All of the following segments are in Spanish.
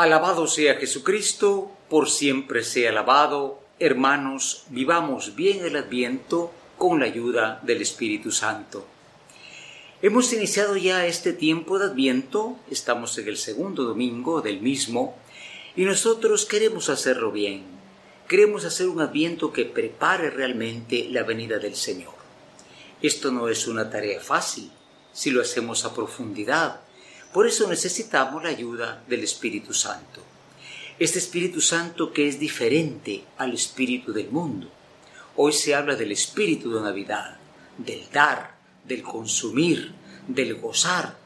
Alabado sea Jesucristo, por siempre sea alabado. Hermanos, vivamos bien el adviento con la ayuda del Espíritu Santo. Hemos iniciado ya este tiempo de adviento, estamos en el segundo domingo del mismo, y nosotros queremos hacerlo bien. Queremos hacer un adviento que prepare realmente la venida del Señor. Esto no es una tarea fácil si lo hacemos a profundidad. Por eso necesitamos la ayuda del Espíritu Santo. Este Espíritu Santo que es diferente al Espíritu del mundo. Hoy se habla del Espíritu de Navidad, del dar, del consumir, del gozar.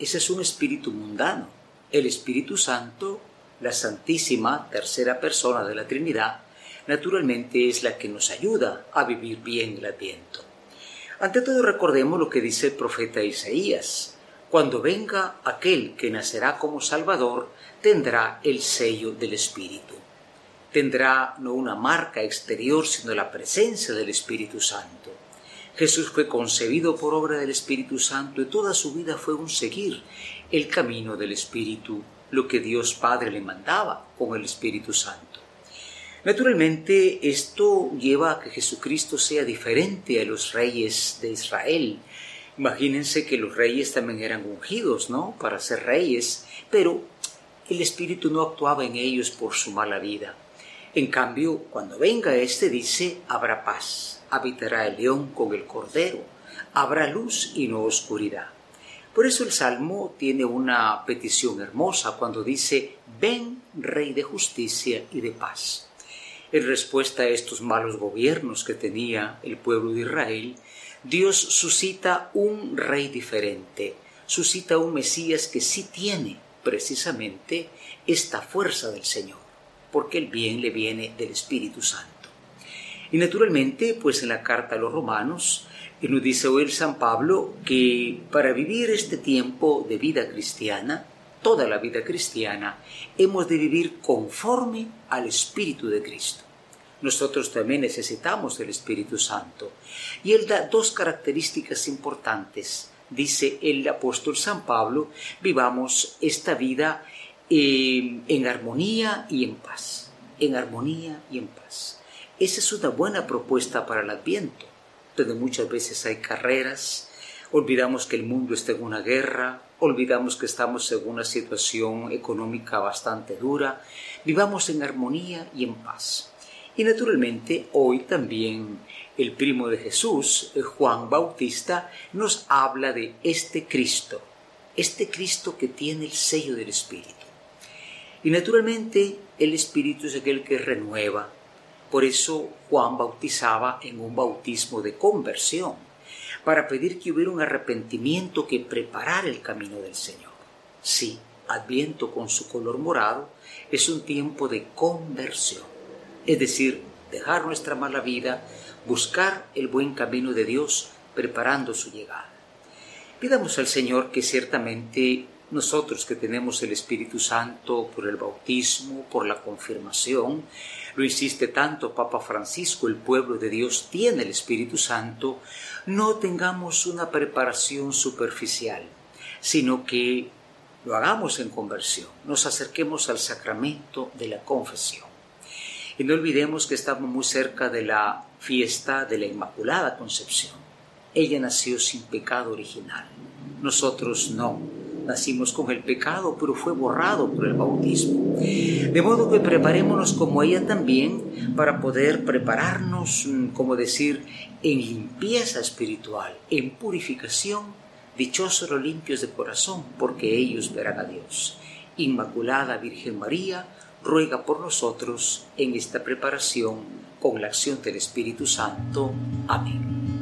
Ese es un espíritu mundano. El Espíritu Santo, la Santísima Tercera Persona de la Trinidad, naturalmente es la que nos ayuda a vivir bien el Adviento. Ante todo recordemos lo que dice el profeta Isaías. Cuando venga aquel que nacerá como Salvador, tendrá el sello del Espíritu. Tendrá no una marca exterior, sino la presencia del Espíritu Santo. Jesús fue concebido por obra del Espíritu Santo y toda su vida fue un seguir el camino del Espíritu, lo que Dios Padre le mandaba con el Espíritu Santo. Naturalmente, esto lleva a que Jesucristo sea diferente a los reyes de Israel. Imagínense que los reyes también eran ungidos, ¿no? Para ser reyes, pero el Espíritu no actuaba en ellos por su mala vida. En cambio, cuando venga éste dice, habrá paz habitará el león con el cordero, habrá luz y no oscuridad. Por eso el Salmo tiene una petición hermosa cuando dice, ven Rey de justicia y de paz. En respuesta a estos malos gobiernos que tenía el pueblo de Israel, Dios suscita un rey diferente, suscita un Mesías que sí tiene precisamente esta fuerza del Señor, porque el bien le viene del Espíritu Santo. Y naturalmente, pues en la carta a los romanos, nos dice hoy el San Pablo que para vivir este tiempo de vida cristiana, toda la vida cristiana, hemos de vivir conforme al Espíritu de Cristo. Nosotros también necesitamos el Espíritu Santo. Y él da dos características importantes. Dice el apóstol San Pablo, vivamos esta vida eh, en armonía y en paz. En armonía y en paz. Esa es una buena propuesta para el Adviento, donde muchas veces hay carreras, olvidamos que el mundo está en una guerra, olvidamos que estamos en una situación económica bastante dura, vivamos en armonía y en paz. Y naturalmente hoy también el primo de Jesús, Juan Bautista, nos habla de este Cristo, este Cristo que tiene el sello del Espíritu. Y naturalmente el Espíritu es aquel que renueva, por eso Juan bautizaba en un bautismo de conversión, para pedir que hubiera un arrepentimiento que preparara el camino del Señor. Sí, Adviento con su color morado es un tiempo de conversión, es decir, dejar nuestra mala vida, buscar el buen camino de Dios, preparando su llegada. Pidamos al Señor que ciertamente nosotros que tenemos el Espíritu Santo por el bautismo, por la confirmación, lo insiste tanto Papa Francisco, el pueblo de Dios tiene el Espíritu Santo, no tengamos una preparación superficial, sino que lo hagamos en conversión, nos acerquemos al sacramento de la confesión. Y no olvidemos que estamos muy cerca de la fiesta de la Inmaculada Concepción. Ella nació sin pecado original, nosotros no nacimos con el pecado, pero fue borrado por el bautismo. De modo que preparémonos como ella también para poder prepararnos, mm, como decir, en limpieza espiritual, en purificación. Dichosos los limpios de corazón, porque ellos verán a Dios. Inmaculada Virgen María, ruega por nosotros en esta preparación con la acción del Espíritu Santo. Amén.